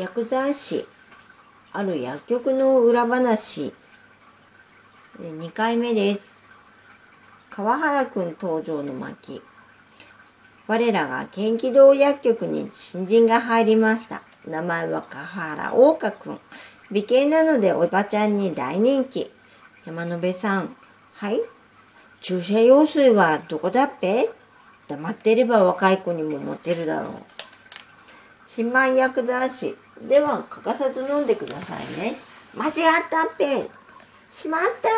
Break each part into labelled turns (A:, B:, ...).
A: 薬剤師ある薬局の裏話。2回目です。川原くん登場の巻。我らが元気堂薬局に新人が入りました。名前は川原大花くん。美形なのでおばちゃんに大人気。山野辺さん。はい。注射用水はどこだっぺ？黙ってれば若い子にもモテるだろう。新米薬剤師。では欠かさず飲んでくださいね。間違ったっぺ。しまった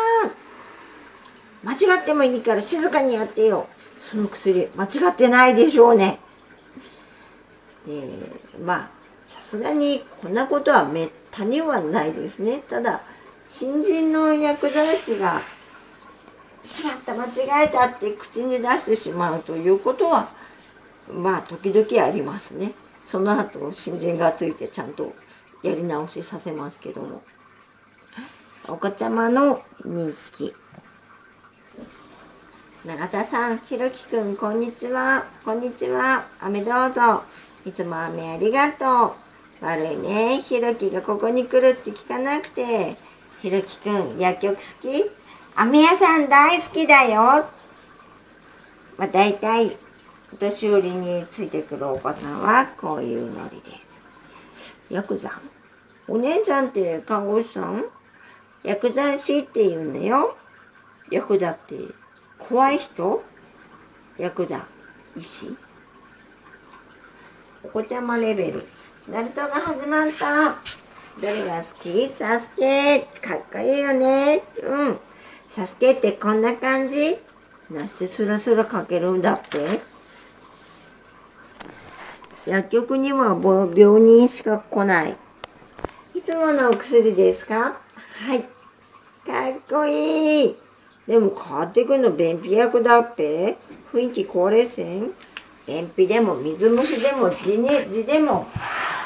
A: 間違ってもいいから静かにやってよ。その薬間違ってないでしょうね。えー、まあさすがにこんなことはめったにはないですね。ただ新人の薬剤師がしまった間違えたって口に出してしまうということはまあ時々ありますね。その後新人がついてちゃんとやり直しさせますけどもお子ちゃまの認識永田さん、ひろきくん、こんにちは。こんにちは。飴どうぞ。いつも飴ありがとう。悪いね。ひろきがここに来るって聞かなくて。ひろきくん、薬局好き？飴屋さん大好きだよ。まあ、大体、お年寄りについてくるお子さんはこういうノリです。ヤクザお姉ちゃんって看護師さん？薬剤師って言うのよ。ヤクザって怖い人？ヤクザ医師？お子ちゃまレベル。ナルトが始まった。どれが好き？サスケかっこいいよね。うん。サスケってこんな感じ？なしてスラスラかけるんだって薬局には病人しか来ない。いつものお薬ですか？はい。かっこいい。でも変わってくの便秘薬だって雰囲気高齢線便秘でも水虫でも地ね地でも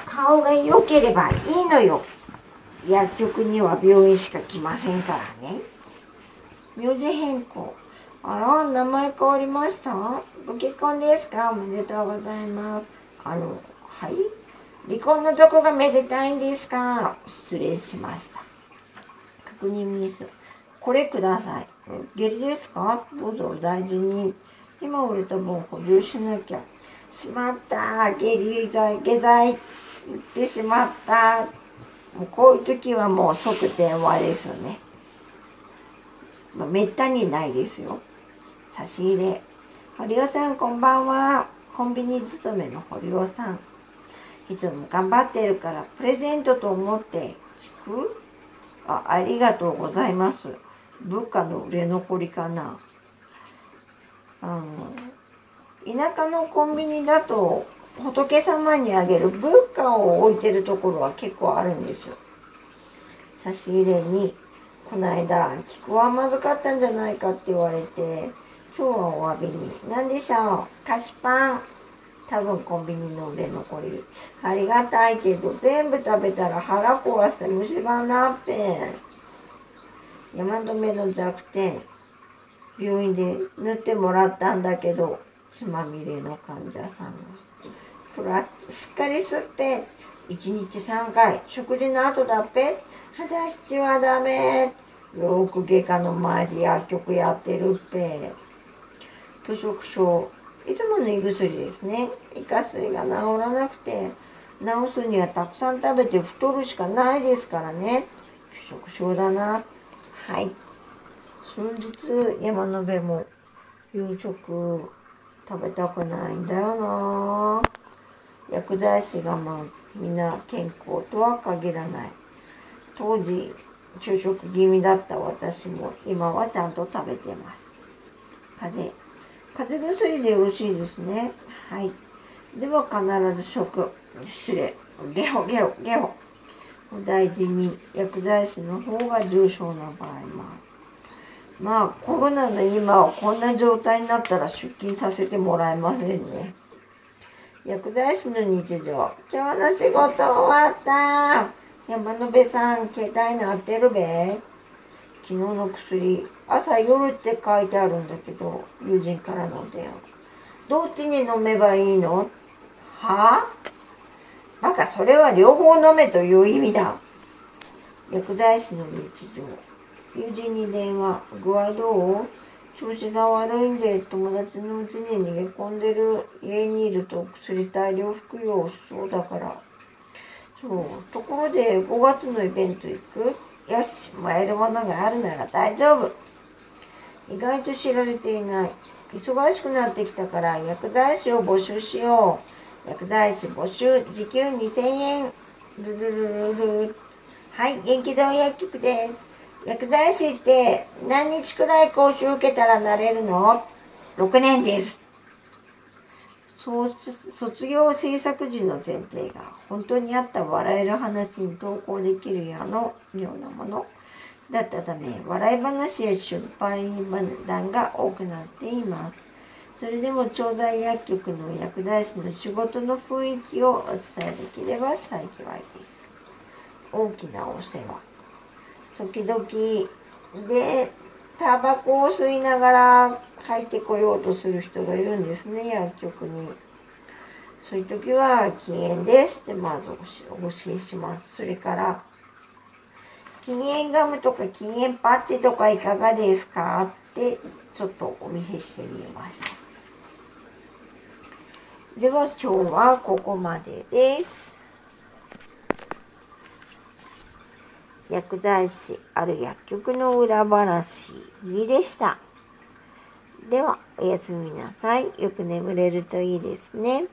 A: 顔が良ければいいのよ。薬局には病院しか来ませんからね。名字変更。あら、名前変わりました？ご結婚ですか？おめでとうございます。あの、はい？離婚のどこがめでたいんですか？失礼しました。確認ミス。これください。下痢ですか？どうぞ大事に。今売れた分補充しなきゃ。しまった下痢剤、下剤。売ってしまった。もうこういう時はもう即電話ですよね。まあ、めったにないですよ。差し入れ。堀尾さんこんばんは。コンビニ勤めの堀尾さん。いつも頑張ってるからプレゼントと思って聞く。あありがとうございます。物価の売れ残りかな。あの田舎のコンビニだと仏様にあげる仏花を置いてるところは結構あるんですよ。差し入れにこの間「菊はまずかったんじゃないか」って言われて今日はお詫びに。何でしょう？菓子パン。多分コンビニの売れ残り。ありがたいけど、全部食べたら腹壊して虫歯になっぺん。山止めの弱点。病院で塗ってもらったんだけど、血まみれの患者さんが。プラすっかりすっぺ。1日3回。食事の後だっぺ。肌質はダメ。老ーク外科の前で薬局やってるっぺ。拒食症。いつもの胃薬ですね。胃下垂が治らなくて治すにはたくさん食べて太るしかないですからね。拒食症だな。はい。数日山の辺も夕食食べたくないんだよな。薬剤師がまあみんな健康とは限らない。当時昼食気味だった私も今はちゃんと食べてます。風邪風邪薬でよろしいですね。はい。では必ず食、失礼、ゲホゲホゲホ。お大事に薬剤師の方が重症な場合もある。まあコロナの今はこんな状態になったら出勤させてもらえませんね。薬剤師の日常。今日の仕事終わった。山野辺さん、携帯鳴ってるべ。昨日の薬朝夜って書いてあるんだけど友人からの電話どっちに飲めばいいの？は？あバカ、それは両方飲めという意味だ。薬剤師の日常。友人に電話。具合どう？調子が悪いんで友達のうちに逃げ込んでる家にいると薬大量服用しそうだから。そう。ところで5月のイベント行く？よし、もらえるものがあるなら大丈夫。意外と知られていない。忙しくなってきたから薬剤師を募集しよう。薬剤師募集、時給2000円。ルルルルル。はい、元気堂薬局です。薬剤師って何日くらい講習受けたらなれるの ?6 年です。卒業制作時の前提が本当にあった笑える話に投稿できるようなものだったため笑い話や出版談が多くなっています。それでも調剤薬局の薬剤師の仕事の雰囲気をお伝えできれば幸いです。大きなお世話。時々でタバコを吸いながら帰ってこようとする人がいるんですね薬局に。そういう時は禁煙ですってまずお教えします。それから禁煙ガムとか禁煙パッチとかいかがですか？ってちょっとお見せしてみました。では今日はここまでです。薬剤師ある薬局の裏話2でした。ではおやすみなさい。よく眠れるといいですね。